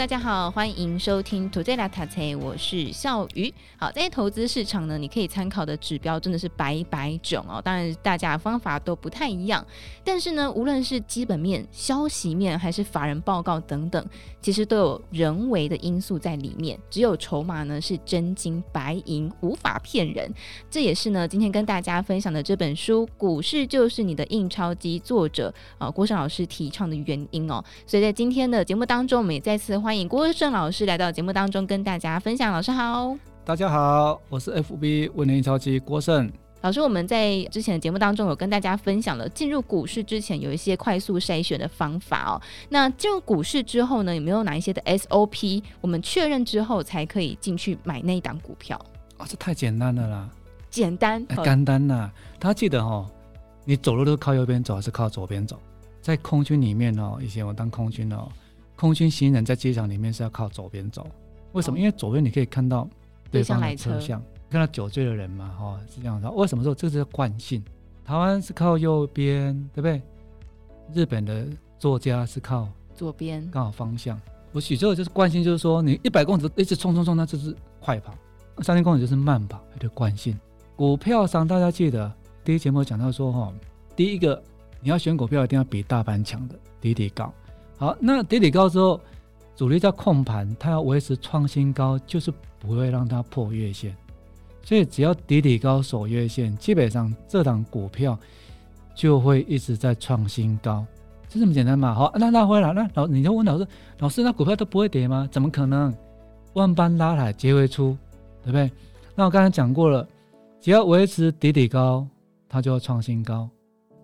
大家好，欢迎收听《Today》，我是笑鱼。好，在投资市场呢，你可以参考的指标真的是百百种哦。当然，大家方法都不太一样，但是呢，无论是基本面、消息面，还是法人报告等等，其实都有人为的因素在里面。只有筹码呢是真金白银，无法骗人。这也是呢，今天跟大家分享的这本书《股市就是你的印钞机》作者啊郭胜老师提倡的原因哦。所以在今天的节目当中，我们也再次欢迎郭胜老师来到节目当中跟大家分享。老师好，大家好，我是 FB 问的印钞机郭胜老师。我们在之前的节目当中有跟大家分享了进入股市之前有一些快速筛选的方法哦。那进入股市之后呢，有没有哪一些的 SOP？我们确认之后才可以进去买那一档股票？啊、哦，这太简单了啦！简单，简单呐！大家记得哦，你走路都是靠右边走还是靠左边走？在空军里面哦，以前我当空军哦。空军行人在机场里面是要靠左边走，为什么？哦、因为左边你可以看到对方的车厢，看到酒醉的人嘛，哈、哦，是这样子。为什么说这是惯性？台湾是靠右边，对不对？日本的作家是靠左边，刚好方向。我许这个就是惯性，就是说你一百公里一直冲冲冲，那就是快跑；三千公里就是慢跑，它就惯性。股票上大家记得第一节目讲到说，哈，第一个你要选股票一定要比大盘强的底底高。好，那底底高之后，主力在控盘，它要维持创新高，就是不会让它破月线。所以只要底底高守月线，基本上这档股票就会一直在创新高，就这么简单嘛。好，那拉回来，那老你就问老师，老师那股票都不会跌吗？怎么可能？万般拉抬皆为出，对不对？那我刚才讲过了，只要维持底底高，它就会创新高。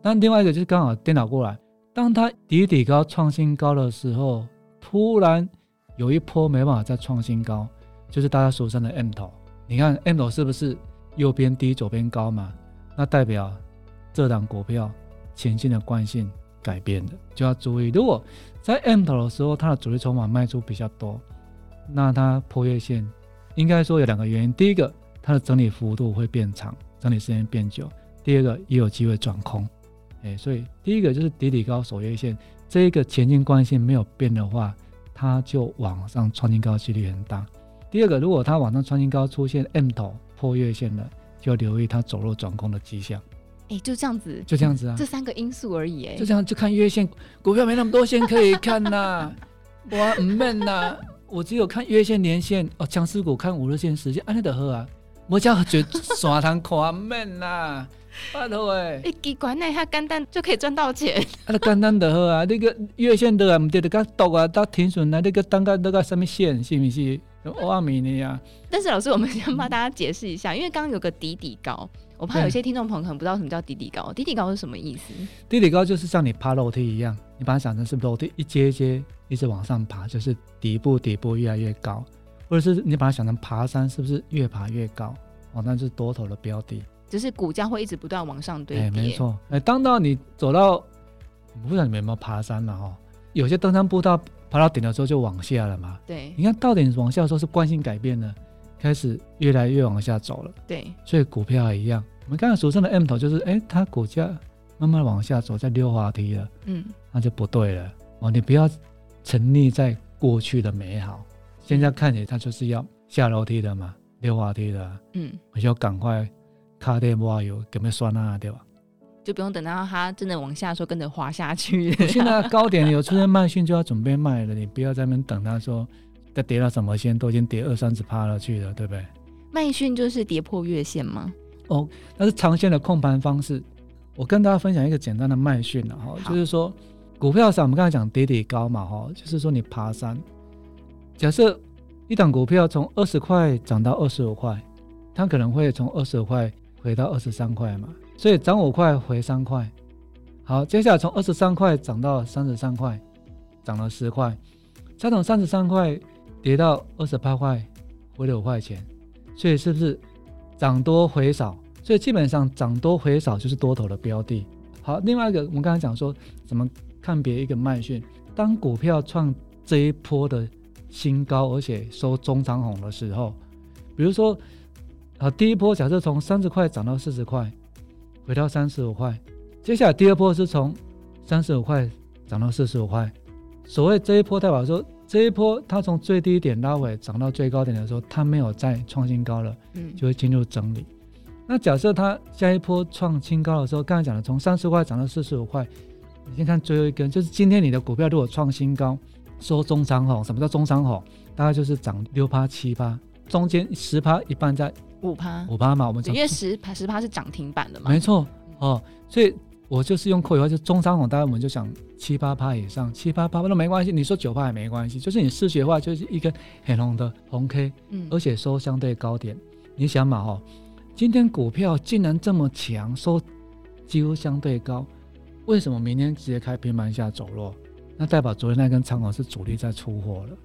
那另外一个就是刚好颠倒过来。当它底底高创新高的时候，突然有一波没办法再创新高，就是大家俗称的 M 头。你看 M 头是不是右边低左边高嘛？那代表这档股票前进的惯性改变了，就要注意。如果在 M 头的时候，它的主力筹码卖出比较多，那它破月线应该说有两个原因：第一个，它的整理幅度会变长，整理时间变久；第二个，也有机会转空。哎，所以第一个就是底底高守月线，这一个前进惯性没有变的话，它就往上创新高几率很大。第二个，如果它往上创新高出现 M 头破月线了，就要留意它走弱转空的迹象。哎，就这样子，就这样子啊，这三个因素而已。哎，就这样，就看月线，股票没那么多线可以看呐、啊。我唔闷呐，我只有看月线、年线哦，强势股看五日线、十线，安利的喝啊，我叫绝耍堂看闷呐。拜托哎，一机关内它简单就可以赚到钱。啊，简单的好啊，那个月线的啊，唔得的，个倒啊，到停损啊，那个等个那个什么线，是不是？欧阿米尼啊。但是老师，我们先帮大家解释一下，因为刚刚有个底底高，我怕有些听众朋友可能不知道什么叫底底高。底底高是什么意思？底底高就是像你爬楼梯一样，你把它想成是楼梯，一阶一阶一直往上爬，就是底部底部越来越高，或者是你把它想成爬山，是不是越爬越高？哦，那是多头的标的。只是股价会一直不断往上堆叠。哎，没错。哎，当到你走到，我不知道你们有没有爬山了哈？有些登山步道爬到顶的时候就往下了嘛。对。你看到顶往下的时候是惯性改变了，开始越来越往下走了。对。所以股票也一样，我们刚才俗称的 M 头就是，哎，它股价慢慢往下走，在溜滑梯了。嗯。那就不对了哦，你不要沉溺在过去的美好，现在看起来它就是要下楼梯的嘛，溜滑梯的。嗯。我就要赶快。卡点不有，有没有酸啊？对吧？就不用等到它真的往下说，跟着滑下去。现在高点有出现卖讯，就要准备卖了。你不要在那边等它说，再跌到什么线，都已经跌二三十趴了去了，对不对？卖讯就是跌破月线吗？哦，那是长线的控盘方式。我跟大家分享一个简单的卖讯了哈，就是说股票上我们刚才讲跌底高嘛哈，就是说你爬山，假设一档股票从二十块涨到二十五块，它可能会从二十五块。回到二十三块嘛，所以涨五块回三块。好，接下来从二十三块涨到三十三块，涨了十块。再从三十三块跌到二十八块，回了五块钱。所以是不是涨多回少？所以基本上涨多回少就是多头的标的。好，另外一个我们刚才讲说怎么看别一个卖讯，当股票创这一波的新高，而且收中长红的时候，比如说，啊，第一波假设从三十块涨到四十块，回到三十五块，接下来第二波是从三十五块涨到四十五块。所谓这一波代表说，这一波它从最低点拉尾涨到最高点的时候，它没有再创新高了，嗯，就会进入整理。那假设它下一波创新高的时候，刚才讲的从三十块涨到四十五块，你先看最后一根，就是今天你的股票如果创新高，收中长红，什么叫中长红？大概就是涨六趴七趴，中间十趴一半在五趴五趴嘛，我们讲因为十趴十趴是涨停板的嘛，没错哦，所以。我就是用扣以后就中长红，大概我们就想七八趴以上，七八趴那没关系。你说九趴也没关系，就是你视觉化就是一根很红的红 K，嗯，而且收相对高点。你想嘛，哦，今天股票竟然这么强，收几乎相对高，为什么明天直接开平盘下走弱？那代表昨天那根长红是主力在出货了。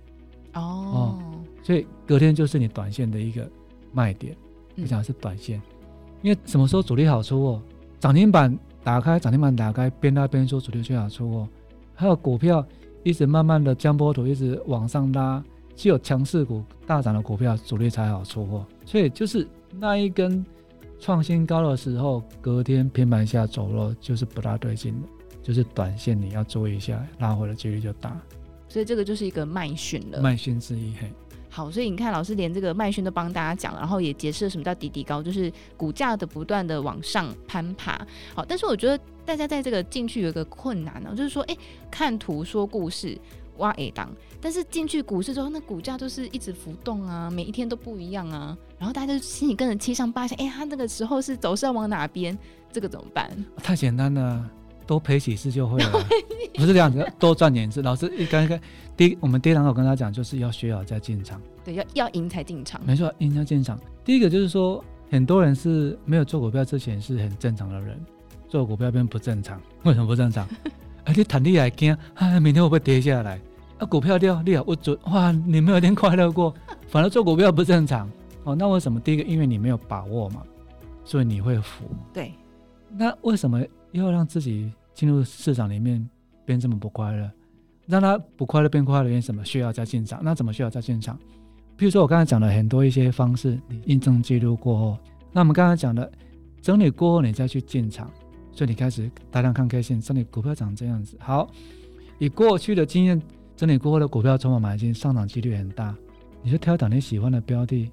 哦，哦，所以隔天就是你短线的一个卖点。我讲的是短线，嗯，因为什么时候主力好出货？涨停板。打开涨停板，打开边拉边说主力最好出货，还有股票一直慢慢的江波图一直往上拉，只有强势股大涨的股票主力才好出货，所以就是那一根创新高的时候，隔天平盘下走弱就是不大对劲的，就是短线你要注意一下，拉回的几率就大，所以这个就是一个卖讯了，卖讯之一嘿。好，所以你看，老师连这个麦讯都帮大家讲了，然后也解释了什么叫底底高，就是股价的不断的往上攀爬。好，但是我觉得大家在这个进去有一个困难呢、就是说，哎、看图说故事挖 A 档，但是进去股市之后，那股价就是一直浮动啊，每一天都不一样啊，然后大家就心里跟着七上八下，哎、他那个时候是走势要往哪边？这个怎么办？太简单了。多赔几次就会了，不是这样子，多赚点次。老师一刚刚第一，我们第一堂课跟他讲，就是要学好再进场。对，要要赢才进场。没错，赢才进场。第一个就是说，很多人是没有做股票之前是很正常的人，做股票变不正常。为什么不正常？而且谈利来惊，啊，明天会不会跌下来？啊，股票掉，利好不准，哇，你没有一天快乐过。反而做股票不正常。哦，那为什么？第一个，因为你没有把握嘛，所以你会浮。对。那为什么又要让自己？进入市场里面变这么不快乐，让他不快乐变快乐，原因什么？需要再进场。那怎么需要再进场？比如说我刚才讲了很多一些方式，你印证记录过后，那我们刚才讲的整理过后，你再去进场，所以你开始大量看 K 线，整理股票长这样子。好，以过去的经验，整理过后的股票筹码买进上涨几率很大，你就挑档你喜欢的标的。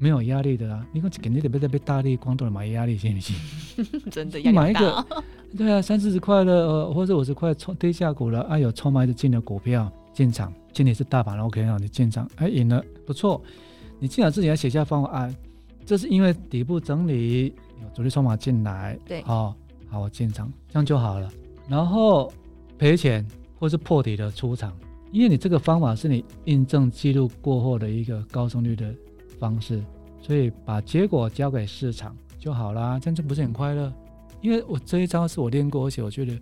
没有压力的啊！你看肯定得被被大力光断买压力，行不行？真的压力大。买一个，对啊，三四十块的，呃，或者五十块冲跌下股了，啊，有筹码的进的股票进场，今天是大盘 OK 啊，你进场，哎，赢了，不错。你进场自己要写下方案，啊，这是因为底部整理有主力筹码进来，对，好，好，我进场，这样就好了。然后赔钱或是破底的出场，因为你这个方法是你印证记录过后的一个高胜率的。方式，所以把结果交给市场就好啦，这样就不是很快乐。因为我这一招是我练过，而且我觉得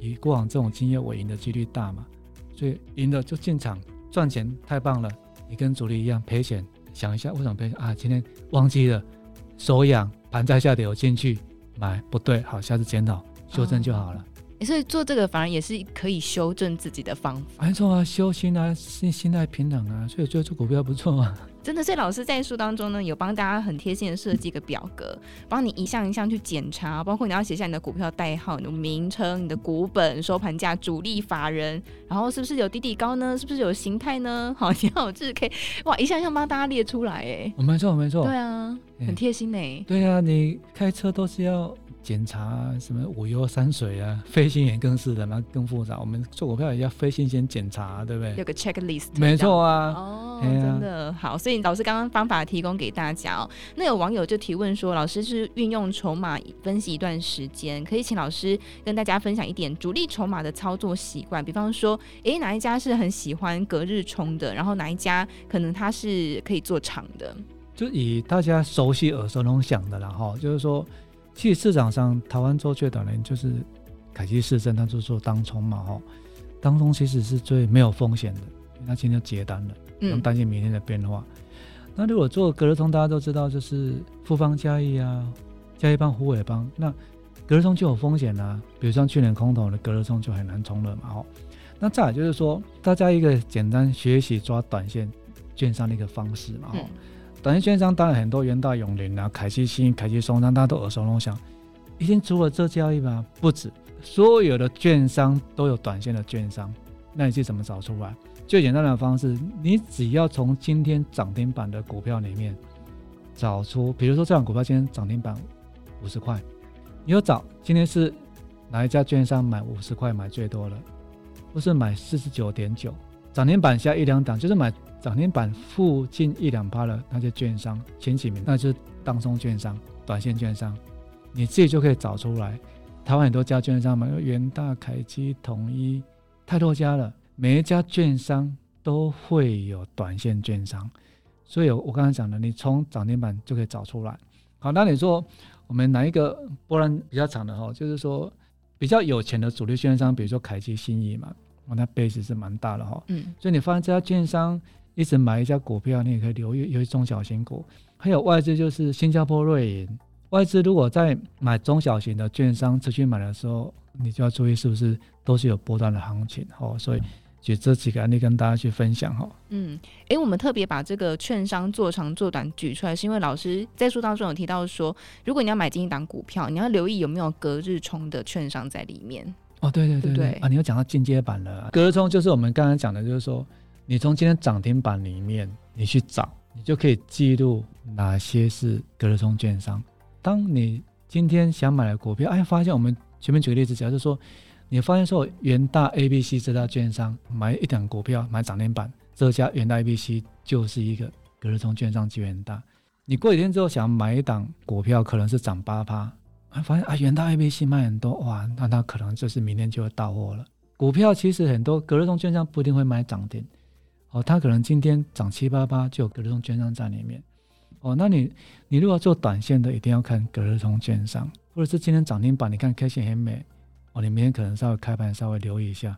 以过往这种经验，我赢的几率大嘛，所以赢了就进场赚钱，太棒了。你跟主力一样赔钱，想一下为什么赔钱啊？今天忘记了，手痒，盘在下跌，我进去买不对，好，下次检讨修正就好了。所以做这个反而也是可以修正自己的方法。没错啊，修心啊，心心态平等啊，所以觉得做股票不错啊。真的，所以老师在书当中呢，有帮大家很贴心的设计一个表格，帮你一项一项去检查，包括你要写下你的股票代号、你的名称、你的股本、收盘价、主力法人，然后是不是有底底高呢？是不是有形态呢？好，你好，这是可以哇，一项一项帮大家列出来，哎，没错，没错，对啊，很贴心呢。对啊，你开车都是要。检查什么五油三水啊，飞行员更是的嘛，更复杂。我们做股票也要飞行先检查，对不对？有个 checklist。没错啊。哦，真的好。所以老师刚刚方法提供给大家哦。那有网友就提问说，老师是运用筹码分析一段时间，可以请老师跟大家分享一点主力筹码的操作习惯。比方说，哎，哪一家是很喜欢隔日冲的？然后哪一家可能它是可以做长的？就以大家熟悉、耳熟能详的，然后就是说。其实市场上，台湾做最短的就是凯基市政，他就做当冲嘛，吼，当冲其实是最没有风险的，那今天就结单了，不用担心明天的变化。嗯、那如果做隔日冲，大家都知道就是富邦嘉义啊，嘉义帮、虎尾帮，那隔日冲就有风险啊，比如像去年空头的隔日冲就很难冲了嘛，吼。那再来就是说，大家一个简单学习抓短线券商的一个方式嘛，吼、嗯。短线券商当然很多，元大永龄啊、凯基新、凯基松山，大家都耳熟能详。已经除了这交易吧，不止，所有的券商都有短线的券商。那你是怎么找出来？最简单的方式，你只要从今天涨停板的股票里面找出，比如说这档股票今天涨停板五十块，你要找今天是哪一家券商买五十块买最多了，不是买四十九点九，涨停板下一两档就是买涨停板附近一两趴的那些券商前几名，那就是当中券商、短线券商，你自己就可以找出来。台湾很多家券商嘛，有元大、凯基、统一，太多家了。每一家券商都会有短线券商，所以我刚才讲的，你从涨停板就可以找出来。好，那你说我们哪一个波澜比较长的哈？就是说比较有钱的主力券商，比如说凯基、信义嘛，哦，那 base 是蛮大的哈。嗯。所以你发现这家券商一直买一家股票，你也可以留意，尤其中小型股。还有外资就是新加坡瑞银，外资如果在买中小型的券商持续买的时候，你就要注意是不是都是有波段的行情哦。所以。举这几个案例跟大家去分享哈。嗯，哎、欸，我们特别把这个券商做长做短举出来，是因为老师在书当中有提到说，如果你要买进一档股票，你要留意有没有隔日冲的券商在里面。哦，对对对对，对啊，你又讲到进阶版了。隔日冲就是我们刚才讲的，就是说你从今天涨停板里面你去找，你就可以记录哪些是隔日冲券商。当你今天想买的股票，哎，发现我们前面举个例子，假设说。你发现说，元大 A、B、C 这家券商买一档股票买涨停板，这家元大 A、B、C 就是一个隔日冲券商机会很大。你过几天之后想买一档股票，可能是涨八趴，发现啊元大 A、B、C 卖很多哇，那它可能就是明天就会到货了。股票其实很多隔日冲券商不一定会买涨停，哦，它可能今天涨七八八就有隔日冲券商在里面。哦，那你你如果做短线的，一定要看隔日冲券商，或者是今天涨停板，你看 K 线很美。哦，你明天可能稍微开盘稍微留意一下，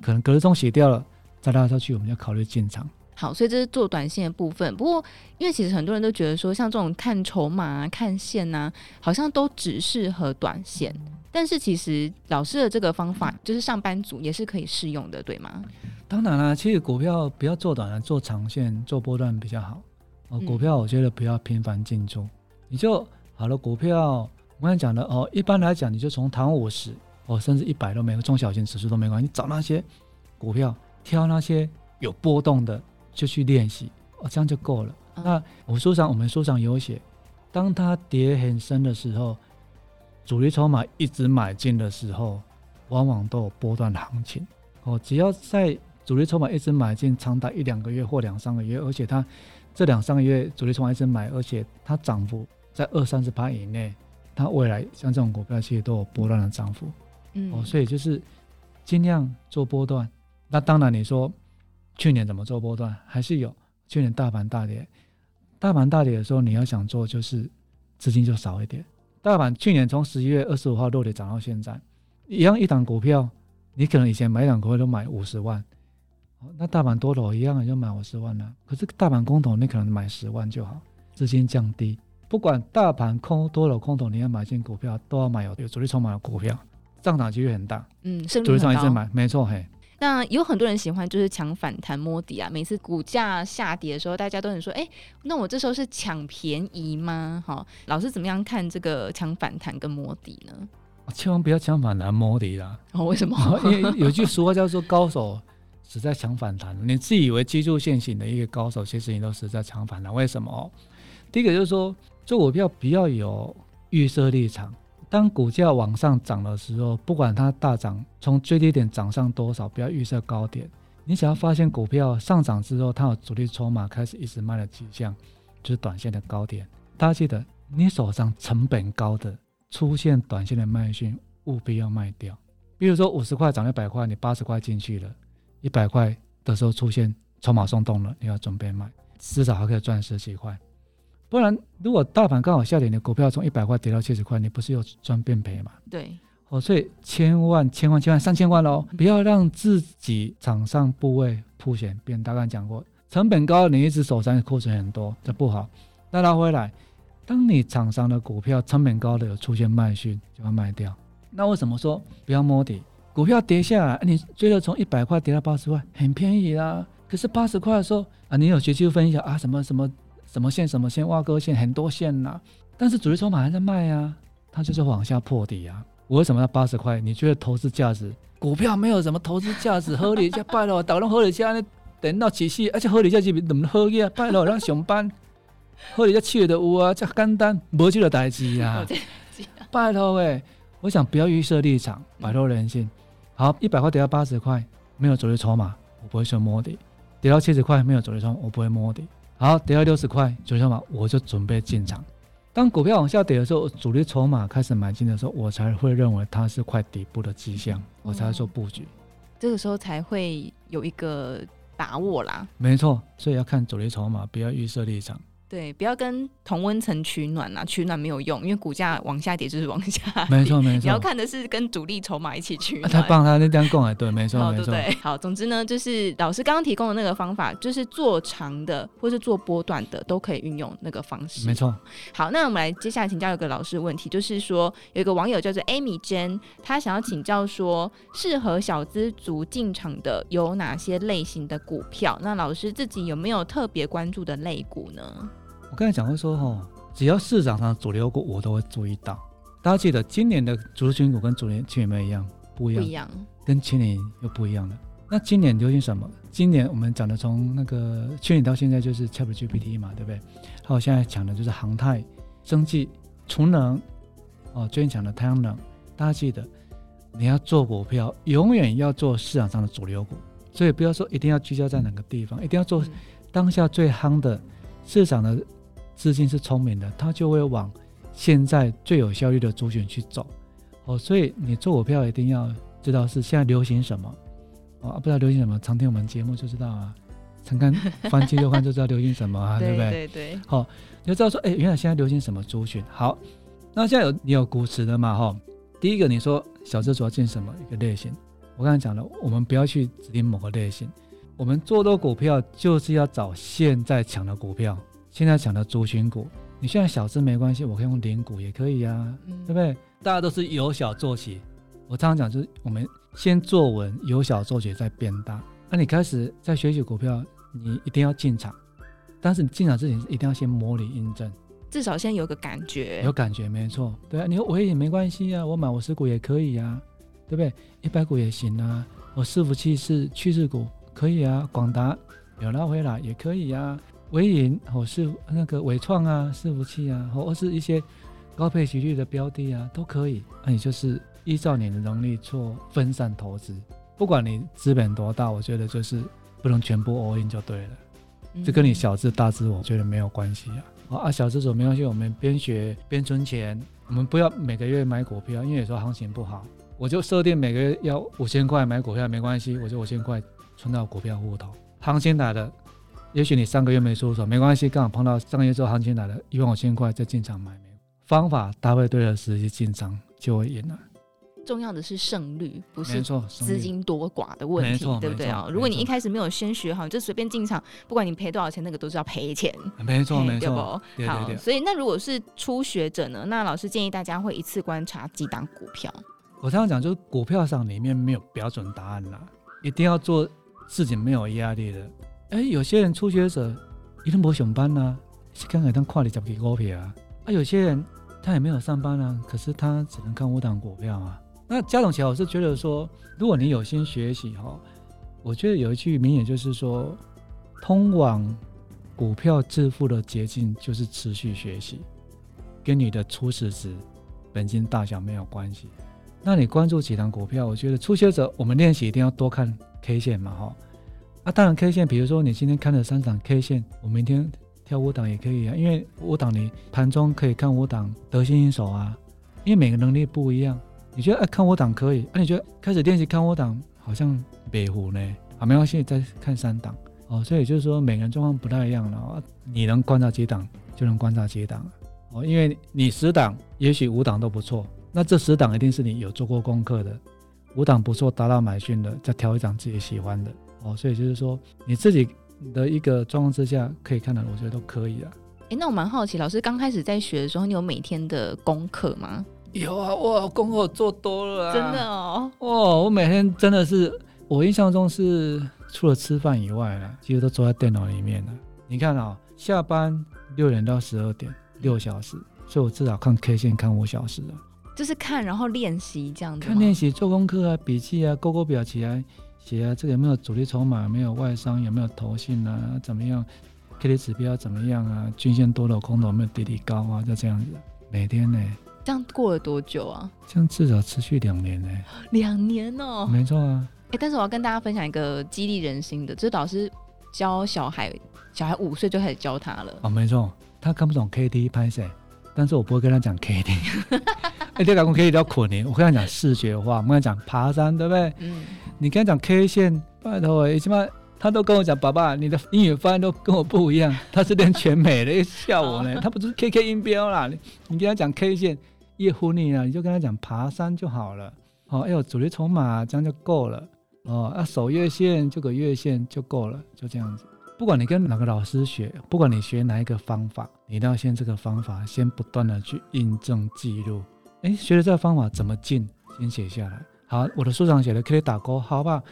可能隔日冲洗掉了，再拉上去，我们要考虑进场。好，所以这是做短线的部分。不过，因为其实很多人都觉得说，像这种看筹码啊、看线啊，好像都只适合短线。但是其实老师的这个方法，就是上班族也是可以适用的，对吗？当然啦，其实股票不要做短了，做长线、做波段比较好。哦，股票我觉得不要频繁进出，嗯、你就好了。股票我刚才讲的哦，一般来讲，你就从台湾五十。哦，甚至一百都没有，中小型指数都没关系。你找那些股票，挑那些有波动的，就去练习，哦，这样就够了。嗯、那我书上，我们书上有写，当它跌很深的时候，主力筹码一直买进的时候，往往都有波段的行情。哦，只要在主力筹码一直买进，长达一两个月或两三个月，而且它这两三个月主力筹码一直买，而且它涨幅在二三十趴以内，它未来像这种股票其实都有波段的涨幅。嗯、哦，所以就是尽量做波段。那当然，你说去年怎么做波段，还是有。去年大盘大跌，大盘大跌的时候，你要想做，就是资金就少一点。大盘去年从十一月二十五号落底涨到现在，一样一档股票，你可能以前买一档股票都买五十万，那大盘多头一样也就买五十万了。可是大盘空头，你可能买十万就好，资金降低。不管大盘空多头空头，你要买进股票，都要买有有主力筹码的股票。上涨几率很大，嗯，胜率很高。买，没错，嘿。那有很多人喜欢就是抢反弹摸底啊，每次股价下跌的时候，大家都很说，哎、欸，那我这时候是抢便宜吗？好，老师怎么样看这个抢反弹跟摸底呢？千万不要抢反弹摸底啦！哦，为什么？因为 有句俗话叫做“高手只在抢反弹”，你自以为技术线型的一个高手，其实你都是在抢反弹。为什么？第一个就是说，做股票不要有预设立场。当股价往上涨的时候，不管它大涨，从最低点涨上多少，不要预设高点。你只要发现股票上涨之后，它有主力筹码开始一直卖的迹象，就是短线的高点。大家记得，你手上成本高的出现短线的卖讯，务必要卖掉。比如说五十块涨一百块，你八十块进去了，一百块的时候出现筹码松动了，你要准备卖，至少还可以赚十几块。不然，如果大盘刚好下跌，你的股票从一百块跌到七十块，你不是又赚变赔吗？对，哦，所以千万千万千万三千万喽，不要让自己场上部位曝险变大。概讲过，成本高，你一直手上库存很多，这不好。那拉回来，当你厂商的股票成本高的有出现卖讯，就要卖掉。那为什么说不要摸底？股票跌下来，你觉得从一百块跌到八十块，很便宜啦。可是八十块的时候啊，你有学技术分析啊，什么什么？什么线什么线，挖割线很多线呐、啊，但是主力筹码还在卖啊，它就是往下破底啊。我为什么要八十块？你觉得投资价值？股票没有什么投资价值，合理价拜了，打拢合理价呢？等到起势，而且合理价是怎么合理啊？拜了让上班，合理价七的有啊，这简单，没这个代志啊。拜托喂，我想不要预设立场，摆脱人性。好，一百块跌到八十块，没有主力筹码，我不会说摸底；跌到七十块，没有主力筹码，我不会摸底。好，跌到六十块，主力筹码，我就准备进场。当股票往下跌的时候，主力筹码开始买进的时候，我才会认为它是快底部的迹象，我才会做布局。这个时候才会有一个把握啦。没错，所以要看主力筹码，不要预设立场。对，不要跟同温层取暖、啊，取暖没有用，因为股价往下跌就是往下跌。没错没错，你要看的是跟主力筹码一起取暖。他帮他那这样讲哎，对，没错没错。对，好，总之呢，就是老师刚刚提供的那个方法，就是做长的或是做波段的都可以运用那个方式。没错。好，那我们来接下来请教一个老师问题，就是说有一个网友叫做 Amy Jane，他想要请教说，适合小资族进场的有哪些类型的股票？那老师自己有没有特别关注的类股呢？我刚才讲过说，哈，只要市场上主流股，我都会注意到。大家记得，今年的族群股跟昨年去年一样，不一样，不一样，跟去年又不一样了。那今年流行什么？今年我们讲的从那个去年到现在就是 ChatGPT 嘛，对不对？还有现在讲的就是航太、生技、储能，哦，最近讲的太阳能。大家记得，你要做股票，永远要做市场上的主流股，所以不要说一定要聚焦在哪个地方，一定要做当下最夯的市场的。资金是聪明的，他就会往现在最有效率的族群去走。哦，所以你做股票一定要知道是现在流行什么。哦，不知道流行什么，常听我们节目就知道啊。常看番茄就看就知道流行什么啊，对不对？对对。好，你就知道说，哎，原来现在流行什么族群。好，那现在有你有股池的嘛？哈，第一个你说小资主要进什么一个类型？我刚才讲了，我们不要去指定某个类型，我们做多股票就是要找现在强的股票。现在讲的族群股，你现在小资没关系，我可以用零股也可以呀、啊嗯，对不对？大家都是由小做起。我常常讲，就是我们先做稳，由小做起，再变大。那你开始在学习股票，你一定要进场，但是你进场之前一定要先模拟印证，至少先有个感觉。有感觉，没错。对啊，你说我也没关系啊，我买五十股也可以啊，对不对？一百股也行啊。我伺服器是趋势股，可以啊。广达有拉回来也可以啊。微银或是那个纬创啊，伺服器啊，或是一些高配息率的标的啊，都可以。那你就是依照你的能力做分散投资，不管你资本多大，我觉得就是不能全部 all in 就对了。这跟你小资大资，我觉得没有关系啊。啊，小资主没关系，我们边学边存钱，我们不要每个月买股票，因为有时候行情不好，我就设定每个月要五千块买股票，没关系，我就五千块存到股票户头，行情来了。也许你上个月没出手，没关系，刚好碰到上个月之后行情来了，一万五千块再进场买，方法搭配对了，时机进场就会赢了。重要的是胜率，不是资金多寡的问题，对不对啊？如果你一开始没有先学好，你就随便进场，不管你赔多少钱，那个都是要赔钱。没错，没错，对？好，所以那如果是初学者呢？那老师建议大家会一次观察几档股票。我常常讲，就是股票上里面没有标准答案啦，一定要做自己没有压力的。哎，有些人初学者一定不上班呐、啊，刚才当跨里十几股票啊。啊，有些人他也没有上班啊，可是他只能看五档股票啊。那加总起来，我是觉得说，如果你有心学习哈，我觉得有一句名言就是说，通往股票致富的捷径就是持续学习，跟你的初始值、本金大小没有关系。那你关注几档股票，我觉得初学者我们练习一定要多看 K 线嘛哈。啊，当然 K 线，比如说你今天看了三档 K 线，我明天挑五档也可以啊，因为五档你盘中可以看五档得心应手啊，因为每个能力不一样，你觉得哎看五档可以，啊你觉得开始练习看五档好像北湖呢，啊没关系，再看三档哦，所以就是说每个人状况不太一样了，啊，你能观察几档就能观察几档哦，因为你十档也许五档都不错，那这十档一定是你有做过功课的，五档不错达到买讯的，再挑一档自己喜欢的。哦，所以就是说，你自己的一个状况之下可以看的，我觉得都可以啊。哎、欸，那我蛮好奇，老师刚开始在学的时候，你有每天的功课吗？有啊，哇，功课做多了啊，真的哦。哇，我每天真的是，我印象中是除了吃饭以外呢，其实都坐在电脑里面了。你看啊、哦，下班六点到十二点，六小时，所以我至少看 K 线看五小时了。就是看，然后练习这样子。看练习做功课啊，笔记啊，勾勾表起来写啊，这个有没有主力筹码？有没有外商？有没有投信啊？怎么样？K D 指标怎么样啊？均线多头空头有没有低低高啊？就这样子，每天呢。这样过了多久啊？这样至少持续两年呢。两年哦。没错啊。哎，但是我要跟大家分享一个激励人心的，这导师教小孩，小孩五岁就开始教他了。哦，没错，他看不懂 K D 拍谁，但是我不会跟他讲 K D。哎，这老公可以聊苦年，我跟他讲视觉化，我跟他讲爬山，对不对？嗯。你跟他讲 K 线，拜托，起码他都跟我讲，爸爸，你的英语发音都跟我不一样。他是练全美的，笑我呢。他不是 K K 音标啦，你你跟他讲 K 线，叶呼你啊，你就跟他讲爬山就好了。哦，哎呦，主力筹码这样就够了。哦，啊，守月线就个月线就够了，就这样子。不管你跟哪个老师学，不管你学哪一个方法，你都要先这个方法，先不断的去印证记录。哎，学了这个方法怎么进？先写下来。好，我的书上写的可以打勾，好吧？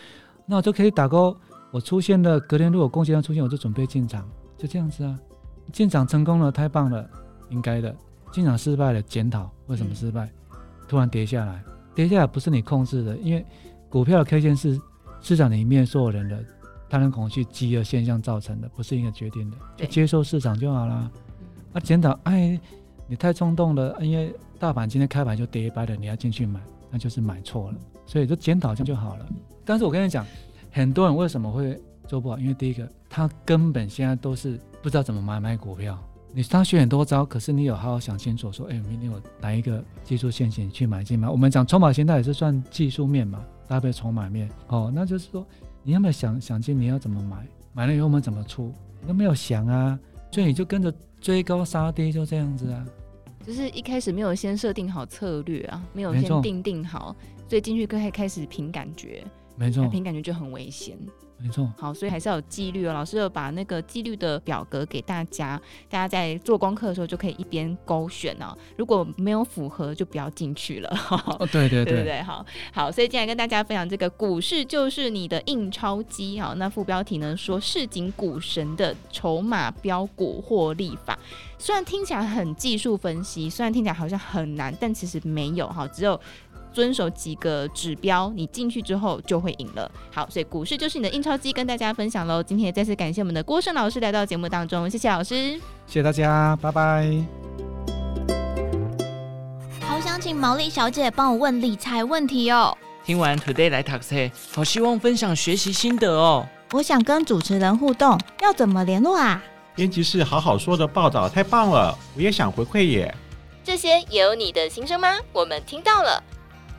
那我就可以打勾。我出现了，隔天如果贡献量出现，我就准备进场，就这样子啊。进场成功了，太棒了，应该的。进场失败了，检讨为什么失败？突然跌下来，跌下来不是你控制的，因为股票的 K 线是市场里面所有人的贪婪恐惧、饥饿现象造成的，不是一个决定的，就接受市场就好了。啊，检讨，哎。你太冲动了，因为大盘今天开盘就跌一百了，你要进去买，那就是买错了，所以就检讨这样就好了。但是我跟你讲，很多人为什么会做不好？因为第一个，他根本现在都是不知道怎么买卖股票。你他学很多招，可是你有好好想清楚，说，哎，明天我哪一个技术线型去买进吗？我们讲筹码形态也是算技术面嘛，搭配筹码面。哦，那就是说，你有没有想想清你要怎么买？买了以后我们怎么出？你都没有想啊。所以你就跟着追高杀低，就这样子啊，就是一开始没有先设定好策略啊，没有先定定好，所以进去可以开始凭感觉，没错，凭感觉就很危险。没错，好，所以还是要有纪律哦。老师有把那个纪律的表格给大家，大家在做功课的时候就可以一边勾选哦。如果没有符合，就不要进去了。哦，对对对，对对 对，好好。所以今天跟大家分享这个股市就是你的印钞机哈。那副标题呢说市井股神的筹码标股获利法，虽然听起来很技术分析，虽然听起来好像很难，但其实没有哈，只有。遵守几个指标，你进去之后就会赢了。好，所以股市就是你的印钞机，跟大家分享喽。今天也再次感谢我们的郭胜老师来到节目当中，谢谢老师，谢谢大家，拜拜。好想请毛利小姐帮我问理财问题哦。听完 Today 来 Taxi，，好希望分享学习心得哦。我想跟主持人互动，要怎么联络啊？编辑室好好说的报道太棒了，我也想回馈耶。这些也有你的心声吗？我们听到了。